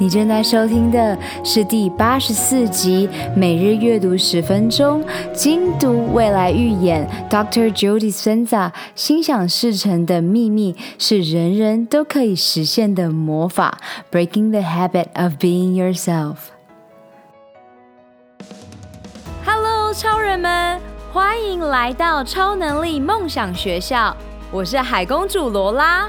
你正在收听的是第八十四集每日阅读十分钟精读未来预言，Dr. Joe Dispenza 心想事成的秘密是人人都可以实现的魔法，Breaking the habit of being yourself。Hello，超人们，欢迎来到超能力梦想学校，我是海公主罗拉。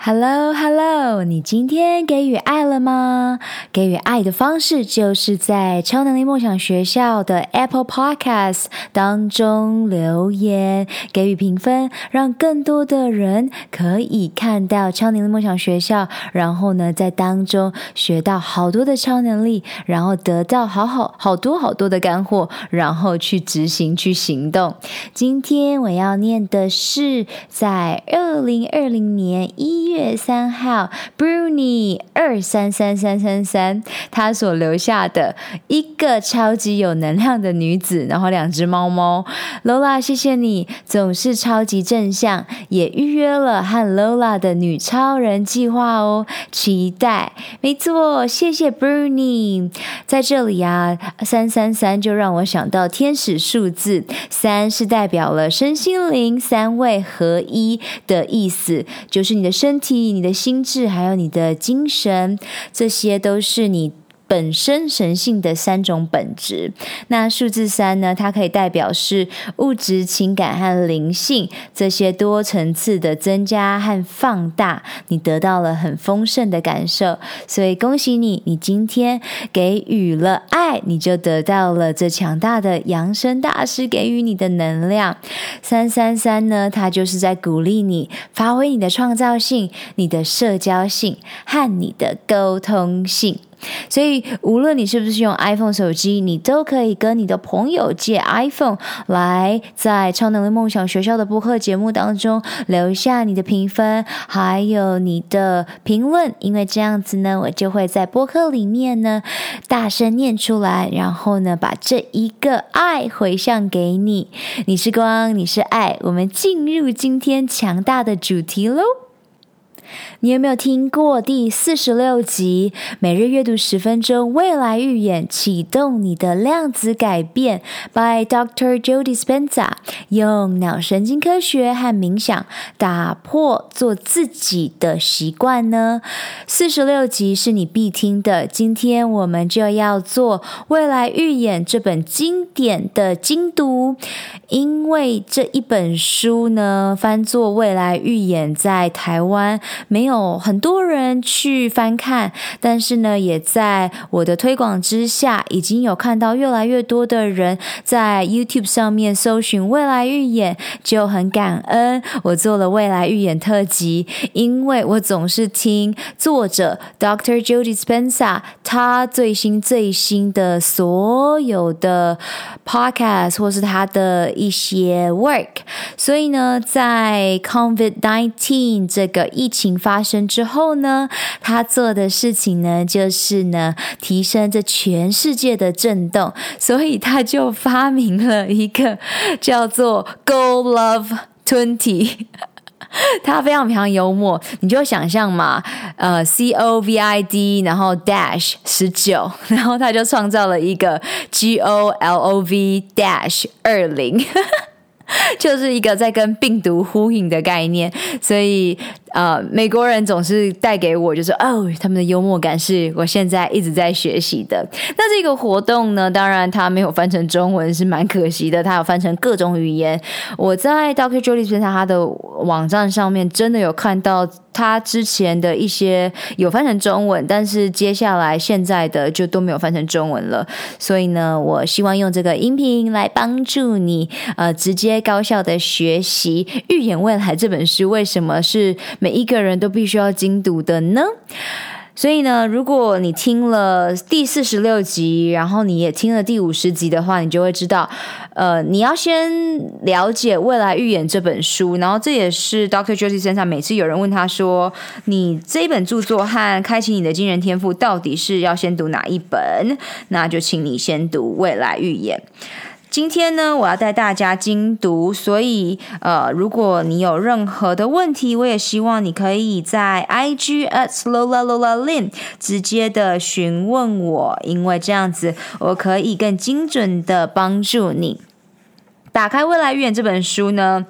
！Hello, Hello，你今天给予爱了吗？给予爱的方式就是在超能力梦想学校的 Apple Podcast 当中留言，给予评分，让更多的人可以看到超能力梦想学校，然后呢，在当中学到好多的超能力，然后得到好好好多好多的干货，然后去执行去行动。今天我要念的是在二零二零年一月。月三号，Bruni 二三三三三三，他所留下的一个超级有能量的女子，然后两只猫猫，Lola，谢谢你总是超级正向，也预约了和 Lola 的女超人计划哦，期待，没错，谢谢 Bruni，在这里啊，三三三就让我想到天使数字，三是代表了身心灵三位合一的意思，就是你的身体。你的心智，还有你的精神，这些都是你。本身神性的三种本质，那数字三呢？它可以代表是物质、情感和灵性这些多层次的增加和放大，你得到了很丰盛的感受。所以恭喜你，你今天给予了爱，你就得到了这强大的扬升大师给予你的能量。三三三呢？它就是在鼓励你发挥你的创造性、你的社交性和你的沟通性。所以，无论你是不是用 iPhone 手机，你都可以跟你的朋友借 iPhone 来，在超能力梦想学校的播客节目当中留下你的评分，还有你的评论，因为这样子呢，我就会在播客里面呢大声念出来，然后呢把这一个爱回向给你。你是光，你是爱，我们进入今天强大的主题喽。你有没有听过第四十六集每日阅读十分钟未来预演启动你的量子改变 by Dr. Joe Dispenza 用脑神经科学和冥想打破做自己的习惯呢？四十六集是你必听的。今天我们就要做未来预演这本经典的精读，因为这一本书呢翻作未来预演在台湾。没有很多人去翻看，但是呢，也在我的推广之下，已经有看到越来越多的人在 YouTube 上面搜寻未来预演，就很感恩我做了未来预演特辑，因为我总是听作者 Dr. Joe Dispenza 他最新最新的所有的 Podcast 或是他的一些 Work，所以呢，在 COVID-19 这个疫情。发生之后呢，他做的事情呢，就是呢，提升这全世界的震动，所以他就发明了一个叫做 Go Love Twenty，他非常非常幽默，你就想象嘛，呃，C O V I D，然后 Dash 十九，然后他就创造了一个 G O L O V Dash 二零，就是一个在跟病毒呼应的概念，所以。呃，美国人总是带给我就是哦，他们的幽默感是我现在一直在学习的。那这个活动呢，当然它没有翻成中文是蛮可惜的，它有翻成各种语言。我在 Dr. Joe Dispenza 他的网站上面真的有看到他之前的一些有翻成中文，但是接下来现在的就都没有翻成中文了。所以呢，我希望用这个音频来帮助你，呃，直接高效的学习《预言未来》这本书为什么是。每一个人都必须要精读的呢。所以呢，如果你听了第四十六集，然后你也听了第五十集的话，你就会知道，呃，你要先了解《未来预言》这本书，然后这也是 Dr. Josie 身上每次有人问他说，你这一本著作和开启你的惊人天赋到底是要先读哪一本？那就请你先读《未来预言》。今天呢，我要带大家精读，所以呃，如果你有任何的问题，我也希望你可以在 IG at Lola Lola Lin 直接的询问我，因为这样子我可以更精准的帮助你。打开《未来预言》这本书呢。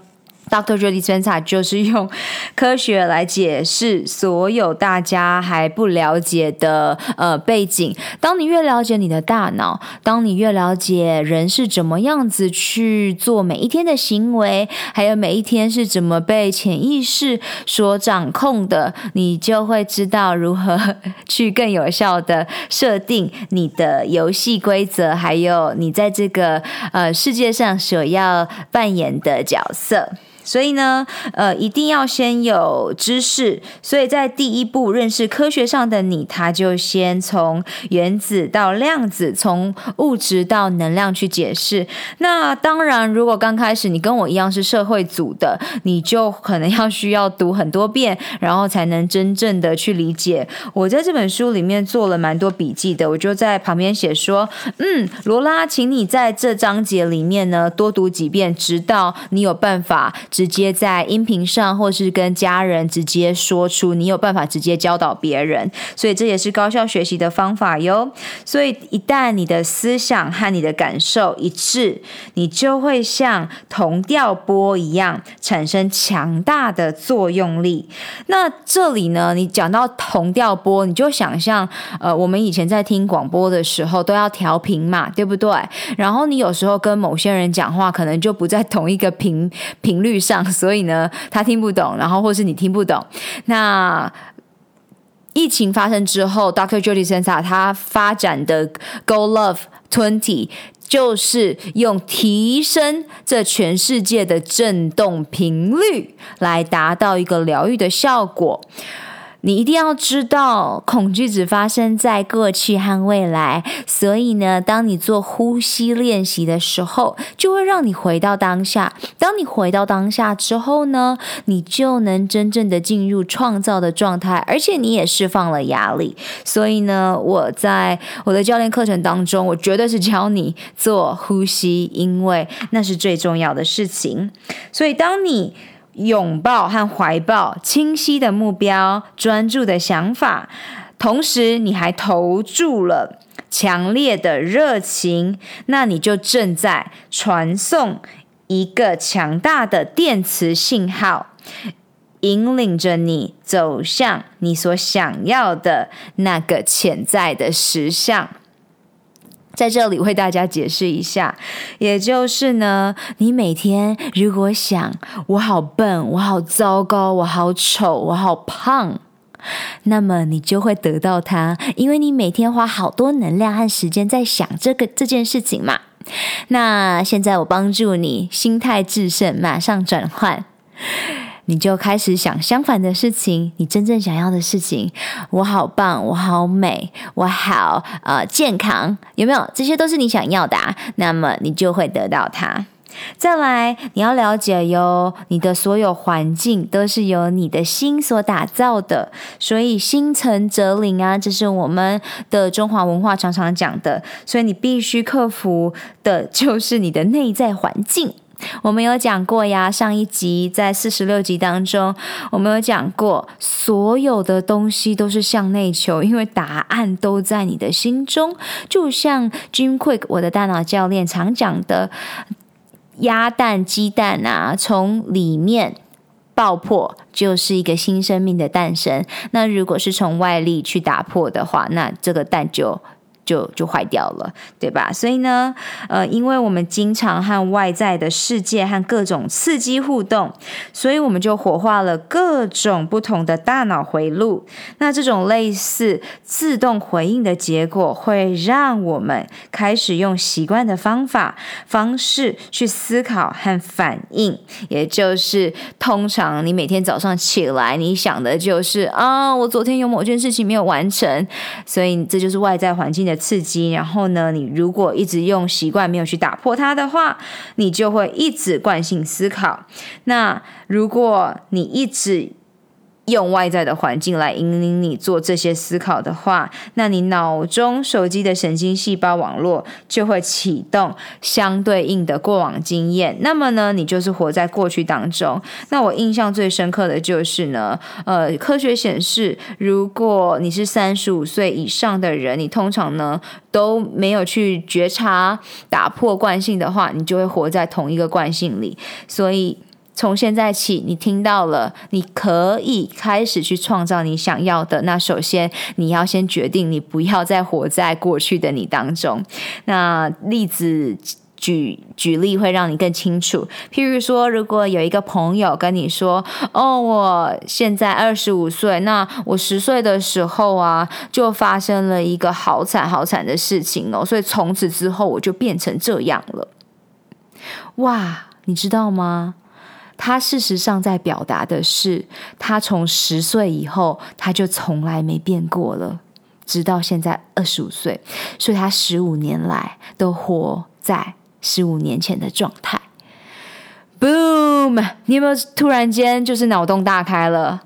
Dr. Joe Dispenza 就是用科学来解释所有大家还不了解的呃背景。当你越了解你的大脑，当你越了解人是怎么样子去做每一天的行为，还有每一天是怎么被潜意识所掌控的，你就会知道如何 去更有效的设定你的游戏规则，还有你在这个呃世界上所要扮演的角色。所以呢，呃，一定要先有知识。所以在第一步认识科学上的你，他就先从原子到量子，从物质到能量去解释。那当然，如果刚开始你跟我一样是社会组的，你就可能要需要读很多遍，然后才能真正的去理解。我在这本书里面做了蛮多笔记的，我就在旁边写说，嗯，罗拉，请你在这章节里面呢多读几遍，直到你有办法。直接在音频上，或是跟家人直接说出，你有办法直接教导别人，所以这也是高效学习的方法哟。所以一旦你的思想和你的感受一致，你就会像同调波一样产生强大的作用力。那这里呢，你讲到同调波，你就想象，呃，我们以前在听广播的时候都要调频嘛，对不对？然后你有时候跟某些人讲话，可能就不在同一个频频率 所以呢，他听不懂，然后或是你听不懂。那疫情发生之后，Dr. Jody Sensa 他发展的 Go Love Twenty 就是用提升这全世界的振动频率，来达到一个疗愈的效果。你一定要知道，恐惧只发生在过去和未来。所以呢，当你做呼吸练习的时候，就会让你回到当下。当你回到当下之后呢，你就能真正的进入创造的状态，而且你也释放了压力。所以呢，我在我的教练课程当中，我绝对是教你做呼吸，因为那是最重要的事情。所以当你拥抱和怀抱清晰的目标、专注的想法，同时你还投注了强烈的热情，那你就正在传送一个强大的电磁信号，引领着你走向你所想要的那个潜在的实相。在这里为大家解释一下，也就是呢，你每天如果想我好笨，我好糟糕，我好丑，我好胖，那么你就会得到它，因为你每天花好多能量和时间在想这个这件事情嘛。那现在我帮助你心态致胜，马上转换。你就开始想相反的事情，你真正想要的事情。我好棒，我好美，我好呃健康，有没有？这些都是你想要的啊，那么你就会得到它。再来，你要了解哟，你的所有环境都是由你的心所打造的，所以心诚则灵啊，这是我们的中华文化常常讲的。所以你必须克服的就是你的内在环境。我们有讲过呀，上一集在四十六集当中，我们有讲过，所有的东西都是向内求，因为答案都在你的心中。就像 Jim Kwik 我的大脑教练常讲的，鸭蛋、鸡蛋啊，从里面爆破就是一个新生命的诞生。那如果是从外力去打破的话，那这个蛋就就就坏掉了，对吧？所以呢，呃，因为我们经常和外在的世界和各种刺激互动，所以我们就活化了各种不同的大脑回路。那这种类似自动回应的结果，会让我们开始用习惯的方法方式去思考和反应，也就是通常你每天早上起来，你想的就是啊，我昨天有某件事情没有完成，所以这就是外在环境的刺激，然后呢，你如果一直用习惯没有去打破它的话，你就会一直惯性思考。那如果你一直用外在的环境来引领你做这些思考的话，那你脑中手机的神经细胞网络就会启动相对应的过往经验。那么呢，你就是活在过去当中。那我印象最深刻的就是呢，呃，科学显示，如果你是三十五岁以上的人，你通常呢都没有去觉察打破惯性的话，你就会活在同一个惯性里。所以。从现在起，你听到了，你可以开始去创造你想要的。那首先，你要先决定，你不要再活在过去的你当中。那例子举举例会让你更清楚。譬如说，如果有一个朋友跟你说：“哦，我现在二十五岁，那我十岁的时候啊，就发生了一个好惨好惨的事情哦，所以从此之后我就变成这样了。”哇，你知道吗？他事实上在表达的是，他从十岁以后，他就从来没变过了，直到现在二十五岁，所以他十五年来都活在十五年前的状态。Boom！你有没有突然间就是脑洞大开了？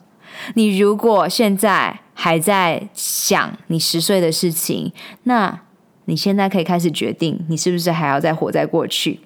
你如果现在还在想你十岁的事情，那你现在可以开始决定，你是不是还要再活在过去？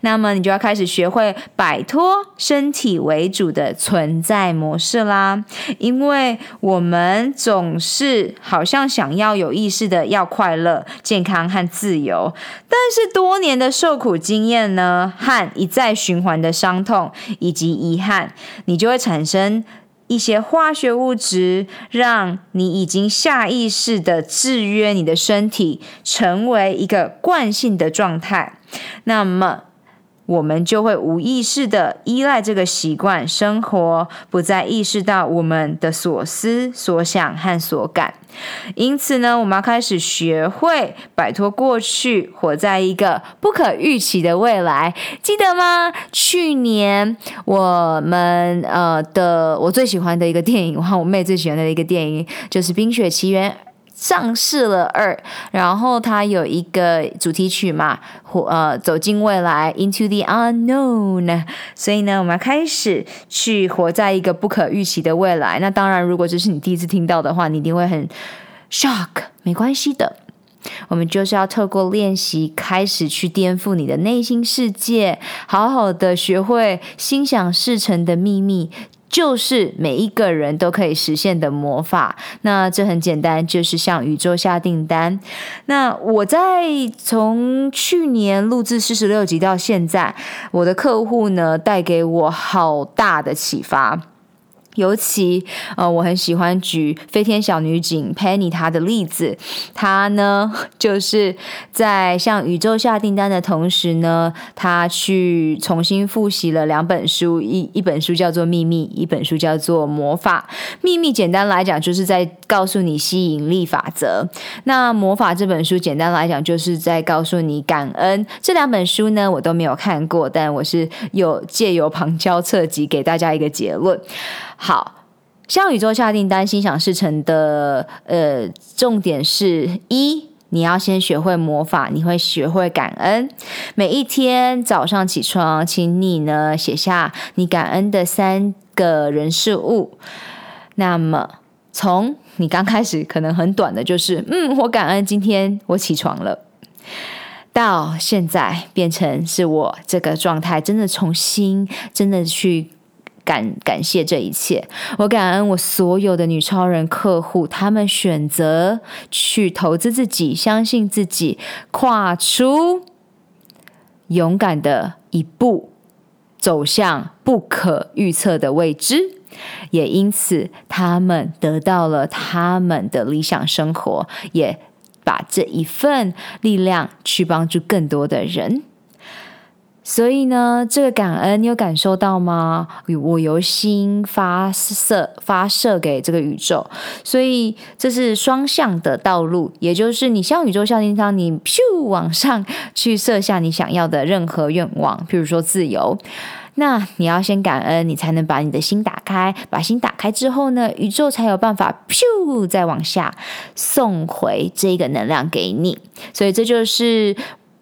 那么你就要开始学会摆脱身体为主的存在模式啦，因为我们总是好像想要有意识的要快乐、健康和自由，但是多年的受苦经验呢，和一再循环的伤痛以及遗憾，你就会产生。一些化学物质让你已经下意识的制约你的身体，成为一个惯性的状态。那么，我们就会无意识的依赖这个习惯生活，不再意识到我们的所思所想和所感。因此呢，我们要开始学会摆脱过去，活在一个不可预期的未来。记得吗？去年我们呃的我最喜欢的一个电影，我和我妹最喜欢的一个电影就是《冰雪奇缘》。上市了二，然后它有一个主题曲嘛，或呃走进未来，Into the Unknown。所以呢，我们要开始去活在一个不可预期的未来。那当然，如果这是你第一次听到的话，你一定会很 shock。没关系的，我们就是要透过练习，开始去颠覆你的内心世界，好好的学会心想事成的秘密。就是每一个人都可以实现的魔法。那这很简单，就是向宇宙下订单。那我在从去年录制四十六集到现在，我的客户呢，带给我好大的启发。尤其，呃，我很喜欢举飞天小女警 Penny 她的例子。她呢，就是在向宇宙下订单的同时呢，她去重新复习了两本书，一一本书叫做《秘密》，一本书叫做《魔法》。秘密简单来讲，就是在告诉你吸引力法则。那魔法这本书简单来讲，就是在告诉你感恩。这两本书呢，我都没有看过，但我是有借由旁敲侧击给大家一个结论。好，向宇宙下订单，心想事成的呃，重点是一，你要先学会魔法，你会学会感恩。每一天早上起床，请你呢写下你感恩的三个人事物。那么，从你刚开始可能很短的，就是嗯，我感恩今天我起床了，到现在变成是我这个状态，真的重新真的去。感感谢这一切，我感恩我所有的女超人客户，他们选择去投资自己，相信自己，跨出勇敢的一步，走向不可预测的未知，也因此他们得到了他们的理想生活，也把这一份力量去帮助更多的人。所以呢，这个感恩你有感受到吗？我由心发射发射给这个宇宙，所以这是双向的道路，也就是你向宇宙下订单，你咻往上去设下你想要的任何愿望，譬如说自由，那你要先感恩，你才能把你的心打开，把心打开之后呢，宇宙才有办法咻再往下送回这个能量给你，所以这就是。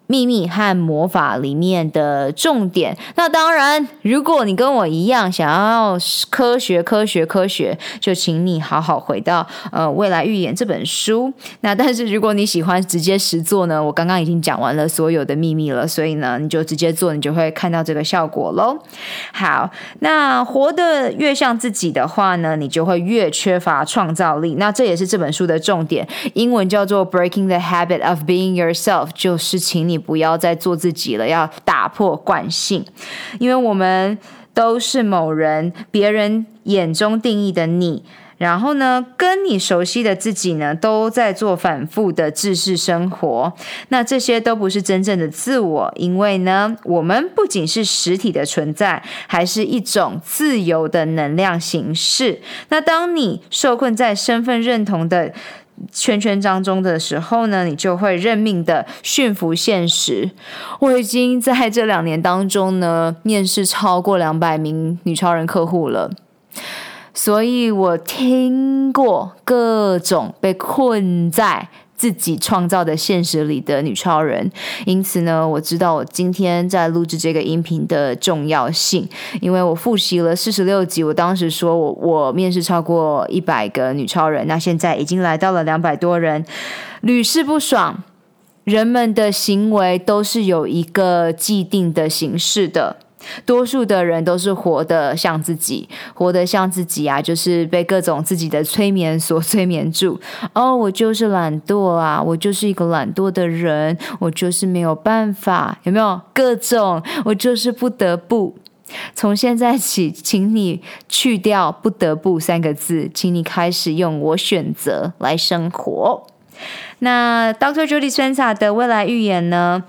秘密和魔法里面的重点。那当然，如果你跟我一样想要科学、科学、科学，就请你好好回到呃《未来预言》这本书。那但是如果你喜欢直接实做呢，我刚刚已经讲完了所有的秘密了，所以呢，你就直接做，你就会看到这个效果喽。好，那活得越像自己的话呢，你就会越缺乏创造力。那这也是这本书的重点，英文叫做 “Breaking the Habit of Being Yourself”，就是请你。不要再做自己了，要打破惯性，因为我们都是某人别人眼中定义的你，然后呢，跟你熟悉的自己呢，都在做反复的制式生活，那这些都不是真正的自我，因为呢，我们不仅是实体的存在，还是一种自由的能量形式。那当你受困在身份认同的圈圈当中的时候呢，你就会认命的驯服现实。我已经在这两年当中呢，面试超过两百名女超人客户了，所以我听过各种被困在。自己创造的现实里的女超人，因此呢，我知道我今天在录制这个音频的重要性，因为我复习了四十六集，我当时说我我面试超过一百个女超人，那现在已经来到了两百多人，屡试不爽，人们的行为都是有一个既定的形式的。多数的人都是活得像自己，活得像自己啊，就是被各种自己的催眠所催眠住。哦，我就是懒惰啊，我就是一个懒惰的人，我就是没有办法，有没有各种？我就是不得不。从现在起，请你去掉“不得不”三个字，请你开始用“我选择”来生活。那 Dr. Jodie Spenza 的未来预言呢？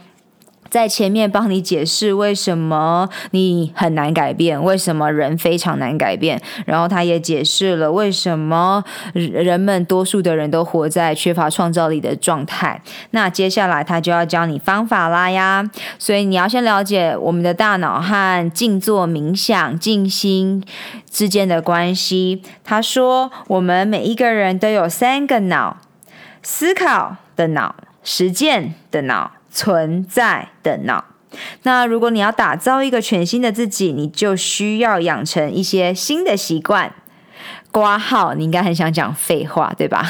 在前面帮你解释为什么你很难改变，为什么人非常难改变，然后他也解释了为什么人们多数的人都活在缺乏创造力的状态。那接下来他就要教你方法啦呀，所以你要先了解我们的大脑和静坐冥想、静心之间的关系。他说，我们每一个人都有三个脑：思考的脑、实践的脑。存在的脑。那如果你要打造一个全新的自己，你就需要养成一些新的习惯。挂号，你应该很想讲废话，对吧？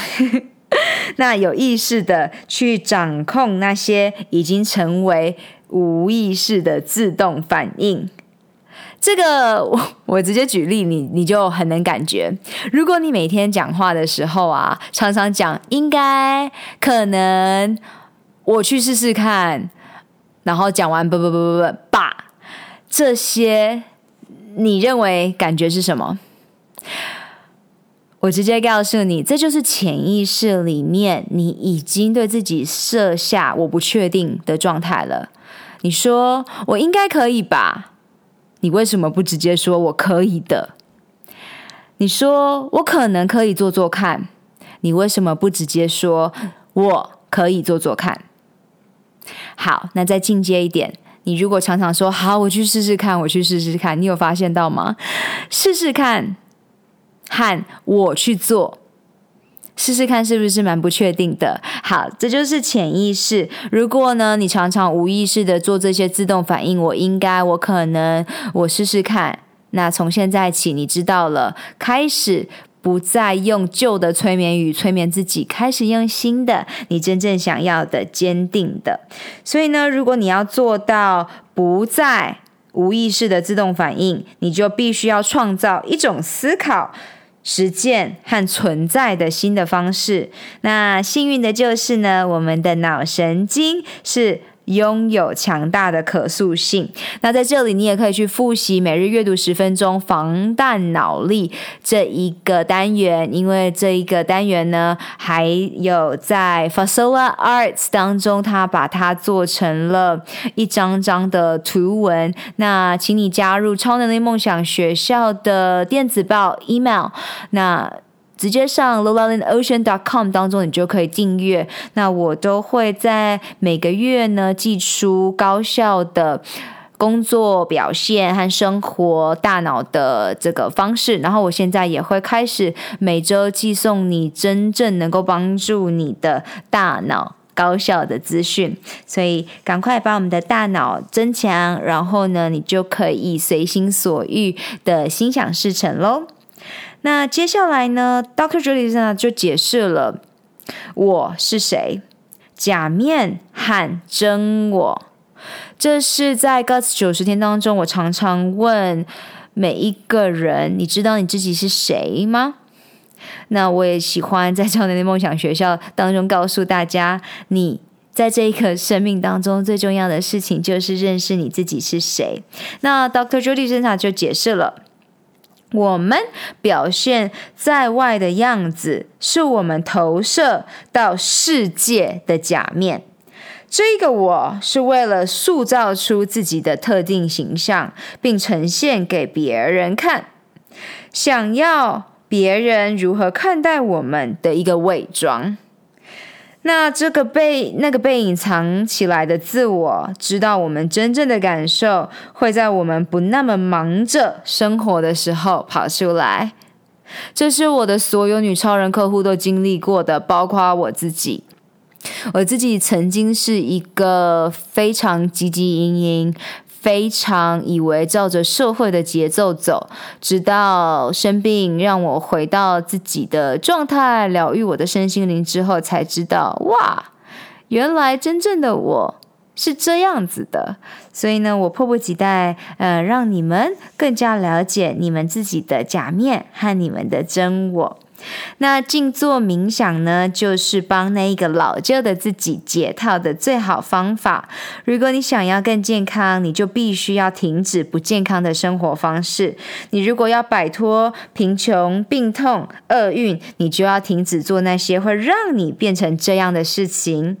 那有意识的去掌控那些已经成为无意识的自动反应。这个我 我直接举例，你你就很能感觉。如果你每天讲话的时候啊，常常讲应该、可能。我去试试看，然后讲完不不不不不吧，这些你认为感觉是什么？我直接告诉你，这就是潜意识里面你已经对自己设下我不确定的状态了。你说我应该可以吧？你为什么不直接说我可以的？你说我可能可以做做看，你为什么不直接说我可以做做看？好，那再进阶一点，你如果常常说“好，我去试试看，我去试试看”，你有发现到吗？试试看和我去做，试试看是不是蛮不确定的？好，这就是潜意识。如果呢，你常常无意识的做这些自动反应，我应该，我可能，我试试看。那从现在起，你知道了，开始。不再用旧的催眠语催眠自己，开始用新的，你真正想要的、坚定的。所以呢，如果你要做到不再无意识的自动反应，你就必须要创造一种思考、实践和存在的新的方式。那幸运的就是呢，我们的脑神经是拥有强大的可塑性。那在这里，你也可以去复习每日阅读十分钟防弹脑力这一个单元，因为这一个单元呢，还有在 Fasola Arts 当中，它把它做成了一张张的图文。那请你加入超能力梦想学校的电子报 email，那。直接上 lolalandocean.com 当中，你就可以订阅。那我都会在每个月呢寄出高效的工作表现和生活大脑的这个方式。然后我现在也会开始每周寄送你真正能够帮助你的大脑高效的资讯。所以赶快把我们的大脑增强，然后呢，你就可以随心所欲的心想事成喽。那接下来呢，Dr. Judy 呢就解释了我是谁，假面和真我。这是在 Guts 九十天当中，我常常问每一个人：你知道你自己是谁吗？那我也喜欢在超能力梦想学校当中告诉大家，你在这一刻生命当中最重要的事情就是认识你自己是谁。那 Dr. Judy 身上就解释了。我们表现在外的样子，是我们投射到世界的假面。这个我是为了塑造出自己的特定形象，并呈现给别人看，想要别人如何看待我们的一个伪装。那这个被那个被隐藏起来的自我，知道我们真正的感受，会在我们不那么忙着生活的时候跑出来。这是我的所有女超人客户都经历过的，包括我自己。我自己曾经是一个非常积极营营。非常以为照着社会的节奏走，直到生病让我回到自己的状态，疗愈我的身心灵之后，才知道哇，原来真正的我是这样子的。所以呢，我迫不及待，呃，让你们更加了解你们自己的假面和你们的真我。那静坐冥想呢，就是帮那一个老旧的自己解套的最好方法。如果你想要更健康，你就必须要停止不健康的生活方式。你如果要摆脱贫穷、病痛、厄运，你就要停止做那些会让你变成这样的事情。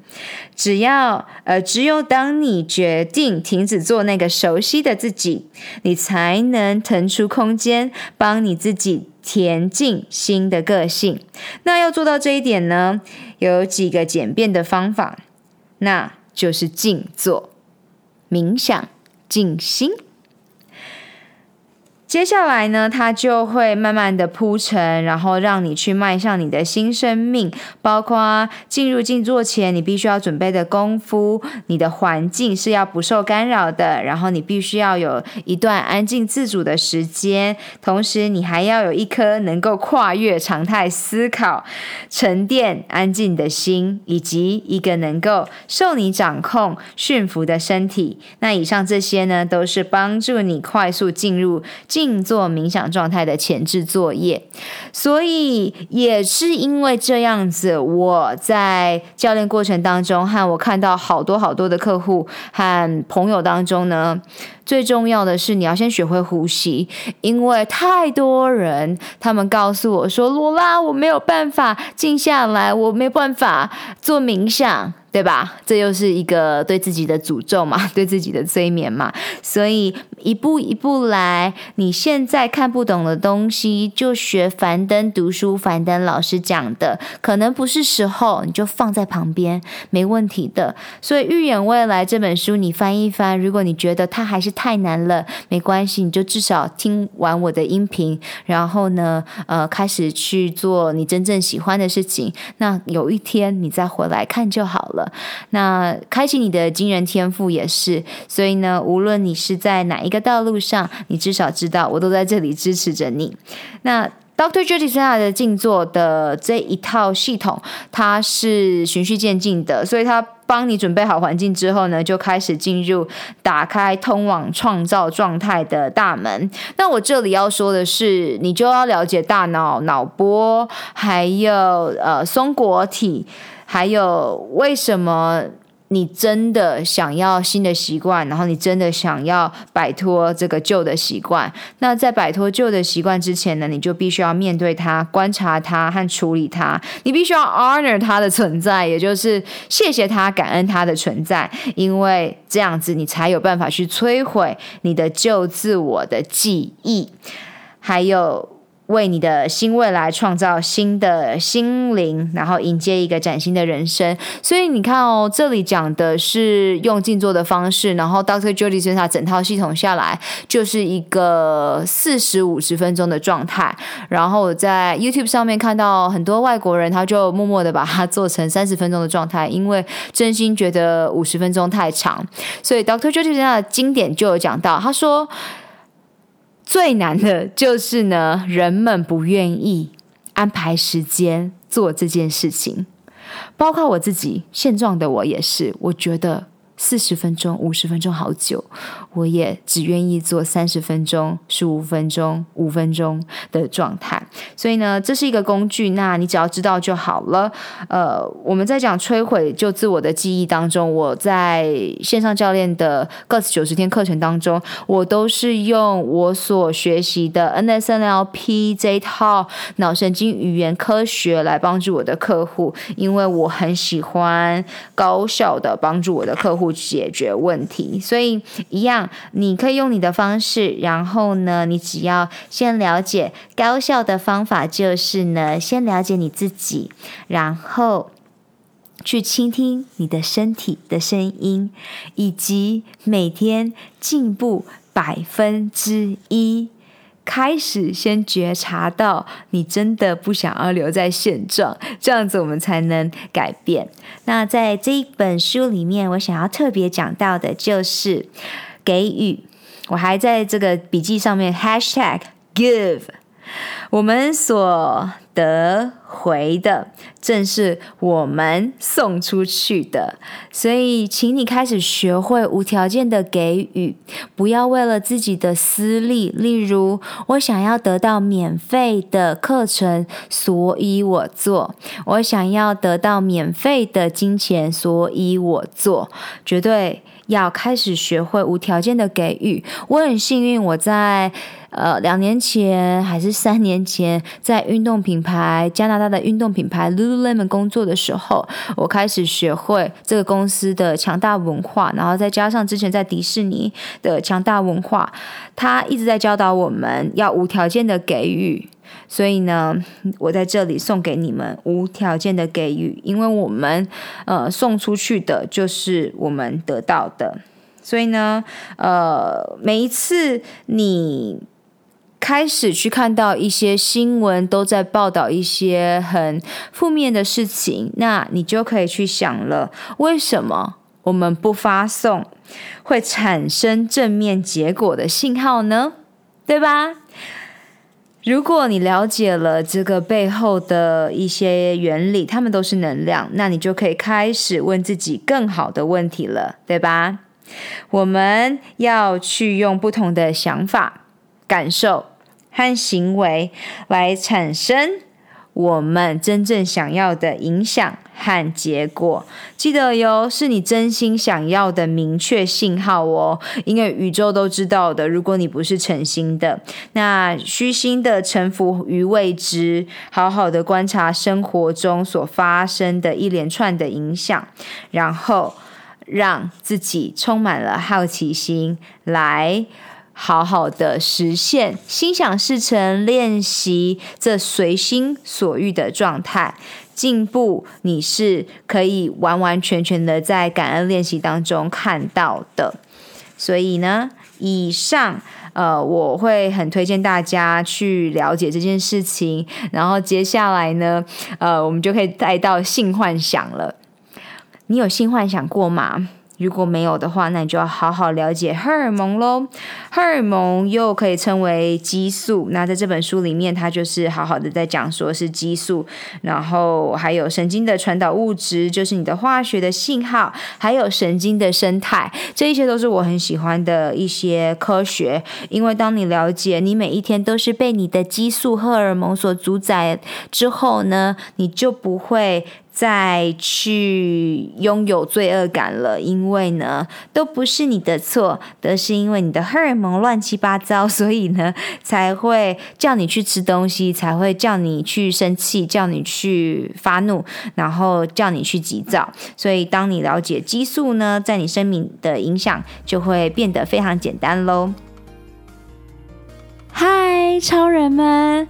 只要呃，只有当你决定停止做那个熟悉的自己，你才能腾出空间，帮你自己。恬静心的个性，那要做到这一点呢，有几个简便的方法，那就是静坐、冥想、静心。接下来呢，它就会慢慢的铺陈，然后让你去迈向你的新生命。包括进入静坐前，你必须要准备的功夫，你的环境是要不受干扰的，然后你必须要有一段安静自主的时间，同时你还要有一颗能够跨越常态思考、沉淀安静的心，以及一个能够受你掌控、驯服的身体。那以上这些呢，都是帮助你快速进入静。坐冥想状态的前置作业，所以也是因为这样子，我在教练过程当中，和我看到好多好多的客户和朋友当中呢，最重要的是你要先学会呼吸，因为太多人他们告诉我说：“罗拉，我没有办法静下来，我没办法做冥想。”对吧？这又是一个对自己的诅咒嘛，对自己的催眠嘛。所以一步一步来，你现在看不懂的东西，就学樊登读书，樊登老师讲的，可能不是时候，你就放在旁边，没问题的。所以预言未来这本书，你翻一翻，如果你觉得它还是太难了，没关系，你就至少听完我的音频，然后呢，呃，开始去做你真正喜欢的事情。那有一天你再回来看就好了。那开启你的惊人天赋也是，所以呢，无论你是在哪一个道路上，你至少知道我都在这里支持着你。那 Doctor Joe Dispenza 的静坐的这一套系统，它是循序渐进的，所以它帮你准备好环境之后呢，就开始进入打开通往创造状态的大门。那我这里要说的是，你就要了解大脑、脑波，还有呃松果体。还有，为什么你真的想要新的习惯，然后你真的想要摆脱这个旧的习惯。那在摆脱旧的习惯之前呢，你就必须要面对它、观察它和处理它。你必须要 honor 它的存在，也就是谢谢它、感恩它的存在，因为这样子你才有办法去摧毁你的旧自我的记忆，还有。为你的新未来创造新的心灵，然后迎接一个崭新的人生。所以你看哦，这里讲的是用静坐的方式，然后 Dr. Joe Dispenza 整套系统下来就是一个四十五十分钟的状态。然后我在 YouTube 上面看到很多外国人，他就默默的把它做成三十分钟的状态，因为真心觉得五十分钟太长。所以 Dr. Joe Dispenza 的经典就有讲到，他说。最难的就是呢，人们不愿意安排时间做这件事情，包括我自己，现状的我也是，我觉得。四十分钟、五十分钟好久，我也只愿意做三十分钟、十五分钟、五分钟的状态。所以呢，这是一个工具，那你只要知道就好了。呃，我们在讲摧毁就自我的记忆当中，我在线上教练的 g u s 九十天课程当中，我都是用我所学习的 NSNLP 这一套脑神经语言科学来帮助我的客户，因为我很喜欢高效的帮助我的客户。不解决问题，所以一样，你可以用你的方式，然后呢，你只要先了解高效的方法，就是呢，先了解你自己，然后去倾听你的身体的声音，以及每天进步百分之一。开始先觉察到你真的不想要留在现状，这样子我们才能改变。那在这一本书里面，我想要特别讲到的就是给予。我还在这个笔记上面 hashtag give。我们所得回的，正是我们送出去的。所以，请你开始学会无条件的给予，不要为了自己的私利。例如，我想要得到免费的课程，所以我做；我想要得到免费的金钱，所以我做。绝对要开始学会无条件的给予。我很幸运，我在。呃，两年前还是三年前，在运动品牌加拿大的运动品牌 Lululemon 工作的时候，我开始学会这个公司的强大文化，然后再加上之前在迪士尼的强大文化，他一直在教导我们要无条件的给予。所以呢，我在这里送给你们无条件的给予，因为我们呃送出去的就是我们得到的。所以呢，呃，每一次你。开始去看到一些新闻都在报道一些很负面的事情，那你就可以去想了，为什么我们不发送会产生正面结果的信号呢？对吧？如果你了解了这个背后的一些原理，它们都是能量，那你就可以开始问自己更好的问题了，对吧？我们要去用不同的想法、感受。和行为来产生我们真正想要的影响和结果。记得哟，是你真心想要的明确信号哦。因为宇宙都知道的，如果你不是诚心的，那虚心的臣服于未知，好好的观察生活中所发生的一连串的影响，然后让自己充满了好奇心来。好好的实现心想事成，练习这随心所欲的状态，进步你是可以完完全全的在感恩练习当中看到的。所以呢，以上呃，我会很推荐大家去了解这件事情。然后接下来呢，呃，我们就可以带到性幻想了。你有性幻想过吗？如果没有的话，那你就要好好了解荷尔蒙喽。荷尔蒙又可以称为激素。那在这本书里面，它就是好好的在讲说是激素，然后还有神经的传导物质，就是你的化学的信号，还有神经的生态，这一切都是我很喜欢的一些科学。因为当你了解你每一天都是被你的激素荷尔蒙所主宰之后呢，你就不会。再去拥有罪恶感了，因为呢，都不是你的错，都是因为你的荷尔蒙乱七八糟，所以呢，才会叫你去吃东西，才会叫你去生气，叫你去发怒，然后叫你去急躁。所以，当你了解激素呢，在你生命的影响，就会变得非常简单喽。嗨，超人们！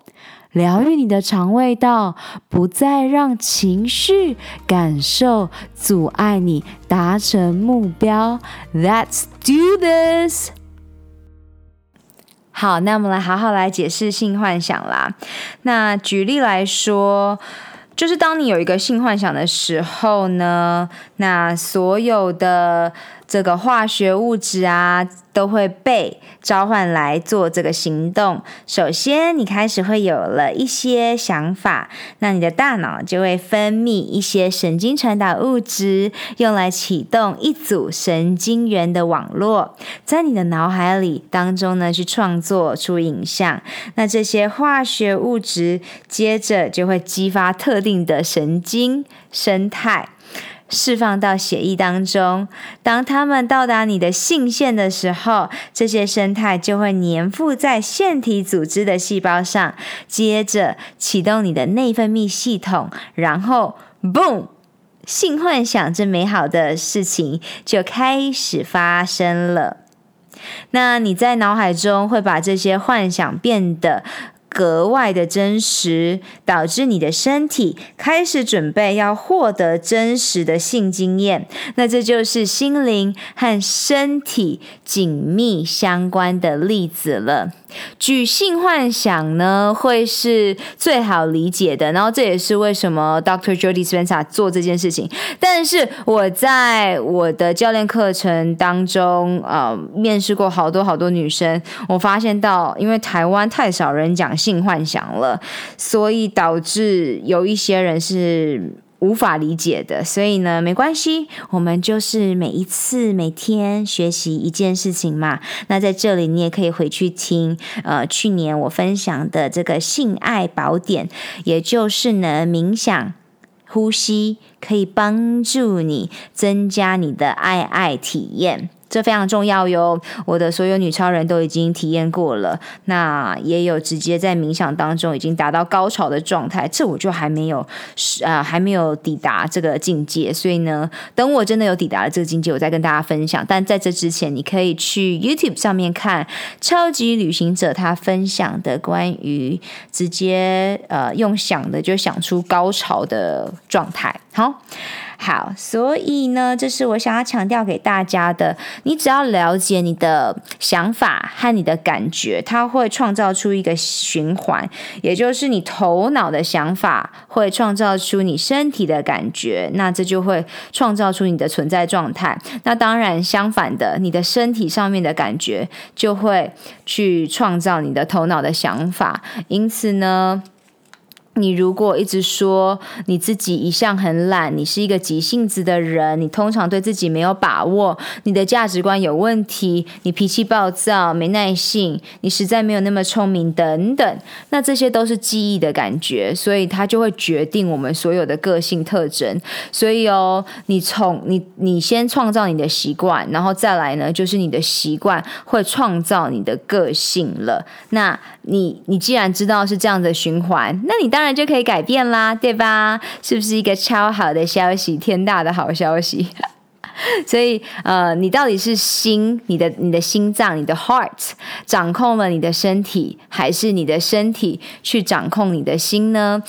疗愈你的肠胃道，不再让情绪感受阻碍你达成目标。Let's do this！好，那我们来好好来解释性幻想啦。那举例来说，就是当你有一个性幻想的时候呢，那所有的。这个化学物质啊，都会被召唤来做这个行动。首先，你开始会有了一些想法，那你的大脑就会分泌一些神经传导物质，用来启动一组神经元的网络，在你的脑海里当中呢，去创作出影像。那这些化学物质接着就会激发特定的神经生态。释放到血液当中，当它们到达你的性腺的时候，这些生态就会粘附在腺体组织的细胞上，接着启动你的内分泌系统，然后，boom，性幻想这美好的事情就开始发生了。那你在脑海中会把这些幻想变得格外的真实，导致你的身体开始准备要获得真实的性经验。那这就是心灵和身体紧密相关的例子了。举性幻想呢，会是最好理解的，然后这也是为什么 Dr. Jody Spencer 做这件事情。但是我在我的教练课程当中，呃，面试过好多好多女生，我发现到，因为台湾太少人讲性幻想了，所以导致有一些人是。无法理解的，所以呢，没关系，我们就是每一次每天学习一件事情嘛。那在这里，你也可以回去听，呃，去年我分享的这个性爱宝典，也就是呢，冥想、呼吸可以帮助你增加你的爱爱体验。这非常重要哟，我的所有女超人都已经体验过了，那也有直接在冥想当中已经达到高潮的状态，这我就还没有，呃，还没有抵达这个境界，所以呢，等我真的有抵达了这个境界，我再跟大家分享。但在这之前，你可以去 YouTube 上面看超级旅行者他分享的关于直接呃用想的就想出高潮的状态，好。好，所以呢，这是我想要强调给大家的。你只要了解你的想法和你的感觉，它会创造出一个循环，也就是你头脑的想法会创造出你身体的感觉，那这就会创造出你的存在状态。那当然，相反的，你的身体上面的感觉就会去创造你的头脑的想法。因此呢。你如果一直说你自己一向很懒，你是一个急性子的人，你通常对自己没有把握，你的价值观有问题，你脾气暴躁、没耐性，你实在没有那么聪明等等，那这些都是记忆的感觉，所以它就会决定我们所有的个性特征。所以哦，你从你你先创造你的习惯，然后再来呢，就是你的习惯会创造你的个性了。那你你既然知道是这样的循环，那你当当然就可以改变啦，对吧？是不是一个超好的消息？天大的好消息！所以，呃，你到底是心，你的你的心脏，你的 heart 掌控了你的身体，还是你的身体去掌控你的心呢？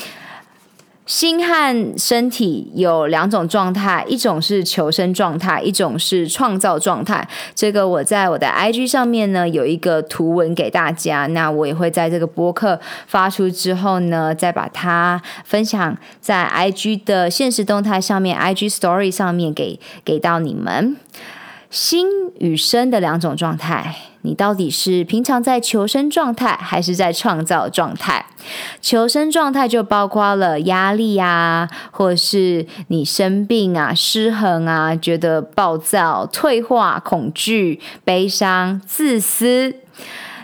心和身体有两种状态，一种是求生状态，一种是创造状态。这个我在我的 IG 上面呢有一个图文给大家，那我也会在这个播客发出之后呢，再把它分享在 IG 的现实动态上面，IG Story 上面给给到你们。心与身的两种状态，你到底是平常在求生状态，还是在创造状态？求生状态就包括了压力啊，或是你生病啊、失衡啊、觉得暴躁、退化、恐惧、悲伤、自私。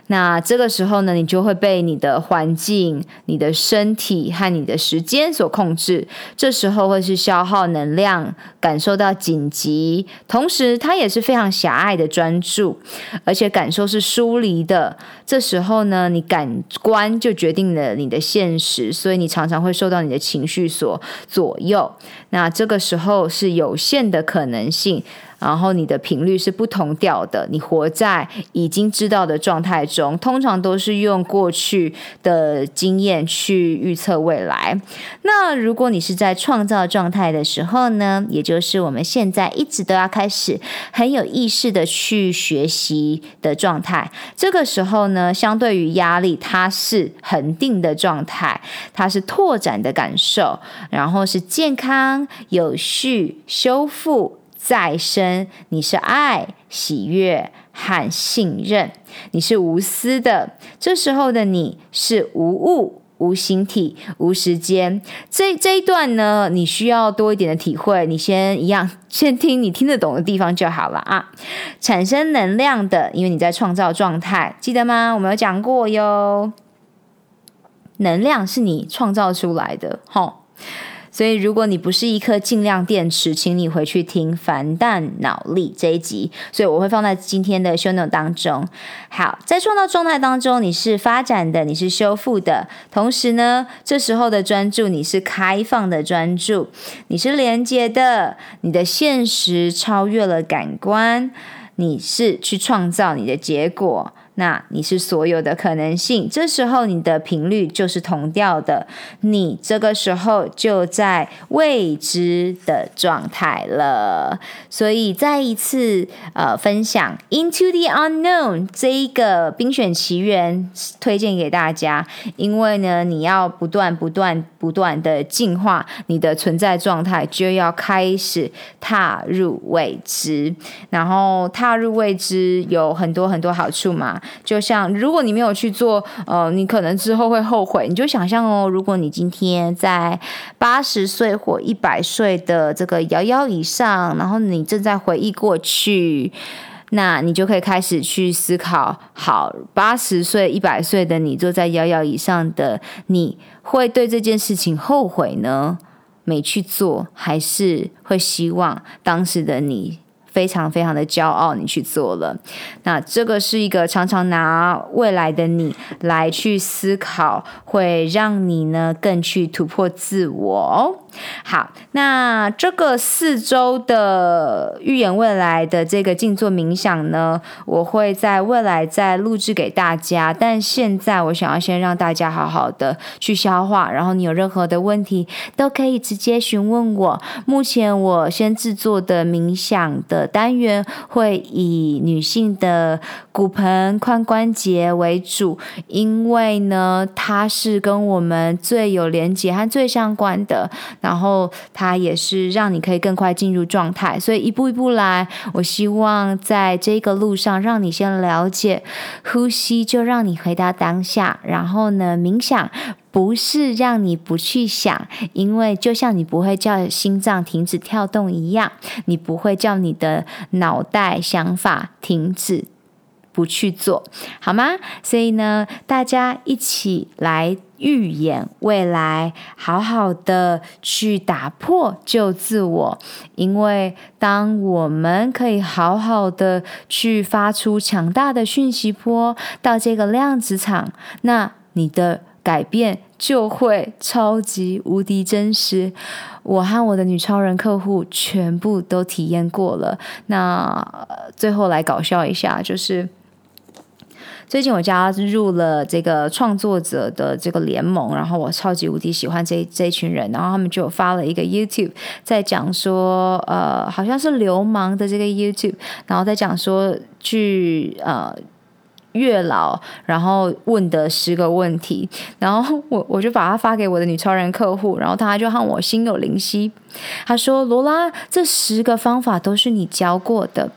那这个时候呢，你就会被你的环境、你的身体和你的时间所控制。这时候会是消耗能量，感受到紧急，同时它也是非常狭隘的专注，而且感受是疏离的。这时候呢，你感官就决定了你的现实，所以你常常会受到你的情绪所左右。那这个时候是有限的可能性。然后你的频率是不同调的，你活在已经知道的状态中，通常都是用过去的经验去预测未来。那如果你是在创造状态的时候呢，也就是我们现在一直都要开始很有意识的去学习的状态。这个时候呢，相对于压力，它是恒定的状态，它是拓展的感受，然后是健康、有序、修复。再生，你是爱、喜悦和信任，你是无私的。这时候的你是无物、无形体、无时间。这这一段呢，你需要多一点的体会。你先一样，先听你听得懂的地方就好了啊。产生能量的，因为你在创造状态，记得吗？我们有讲过哟。能量是你创造出来的，吼。所以，如果你不是一颗尽量电池，请你回去听《凡弹脑力》这一集。所以我会放在今天的 show note 当中。好，在创造状态当中，你是发展的，你是修复的。同时呢，这时候的专注，你是开放的专注，你是连接的，你的现实超越了感官，你是去创造你的结果。那你是所有的可能性，这时候你的频率就是同调的，你这个时候就在未知的状态了。所以再一次呃分享《Into the Unknown》这一个冰雪奇缘推荐给大家，因为呢，你要不断不断不断的进化你的存在状态，就要开始踏入未知，然后踏入未知有很多很多好处嘛。就像如果你没有去做，呃，你可能之后会后悔。你就想象哦，如果你今天在八十岁或一百岁的这个摇摇椅上，然后你正在回忆过去，那你就可以开始去思考：好，八十岁、一百岁的你坐在摇摇椅上的，你会对这件事情后悔呢？没去做，还是会希望当时的你？非常非常的骄傲，你去做了。那这个是一个常常拿未来的你来去思考，会让你呢更去突破自我哦。好，那这个四周的预言未来的这个静坐冥想呢，我会在未来再录制给大家。但现在我想要先让大家好好的去消化，然后你有任何的问题都可以直接询问我。目前我先制作的冥想的单元会以女性的骨盆、髋关节为主，因为呢，它是跟我们最有连结和最相关的。然后它也是让你可以更快进入状态，所以一步一步来。我希望在这个路上，让你先了解呼吸，就让你回到当下。然后呢，冥想不是让你不去想，因为就像你不会叫心脏停止跳动一样，你不会叫你的脑袋想法停止不去做，好吗？所以呢，大家一起来。预演未来，好好的去打破旧自我，因为当我们可以好好的去发出强大的讯息波到这个量子场，那你的改变就会超级无敌真实。我和我的女超人客户全部都体验过了。那最后来搞笑一下，就是。最近我加入了这个创作者的这个联盟，然后我超级无敌喜欢这这群人，然后他们就发了一个 YouTube，在讲说，呃，好像是流氓的这个 YouTube，然后在讲说去呃月老，然后问的十个问题，然后我我就把它发给我的女超人客户，然后他就和我心有灵犀，他说：“罗拉，这十个方法都是你教过的。”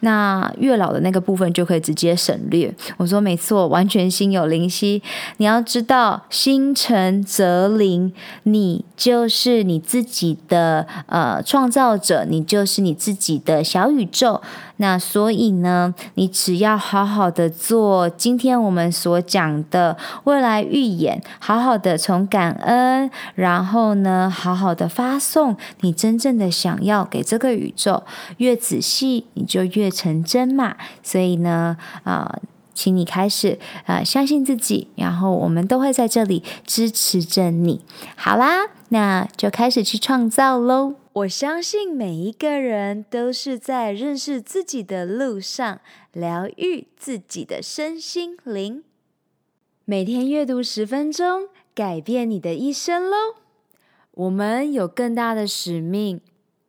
那月老的那个部分就可以直接省略。我说没错，完全心有灵犀。你要知道，心诚则灵，你就是你自己的呃创造者，你就是你自己的小宇宙。那所以呢，你只要好好的做今天我们所讲的未来预演，好好的从感恩，然后呢，好好的发送你真正的想要给这个宇宙，越仔细你就越成真嘛。所以呢，啊、呃，请你开始啊、呃，相信自己，然后我们都会在这里支持着你。好啦，那就开始去创造喽。我相信每一个人都是在认识自己的路上，疗愈自己的身心灵。每天阅读十分钟，改变你的一生喽！我们有更大的使命，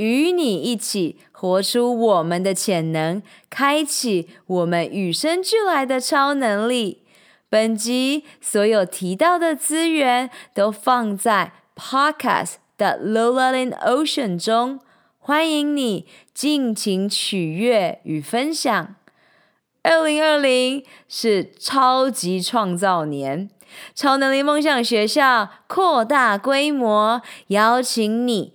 与你一起活出我们的潜能，开启我们与生俱来的超能力。本集所有提到的资源都放在 Podcast 的 Lola in Ocean 中，欢迎你尽情取悦与分享。二零二零是超级创造年，超能力梦想学校扩大规模，邀请你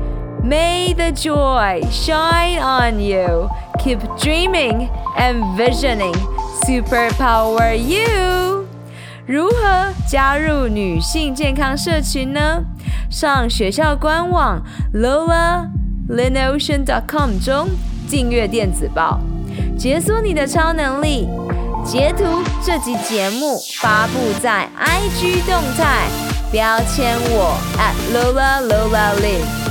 May the joy shine on you. Keep dreaming and visioning. Superpower you. 如何加入女性健康社群呢？上学校官网 lolaLinOcean.com 中订阅电子报，解锁你的超能力。截图这集节目发布在 IG 动态，标签我 at @LolaLolaLin。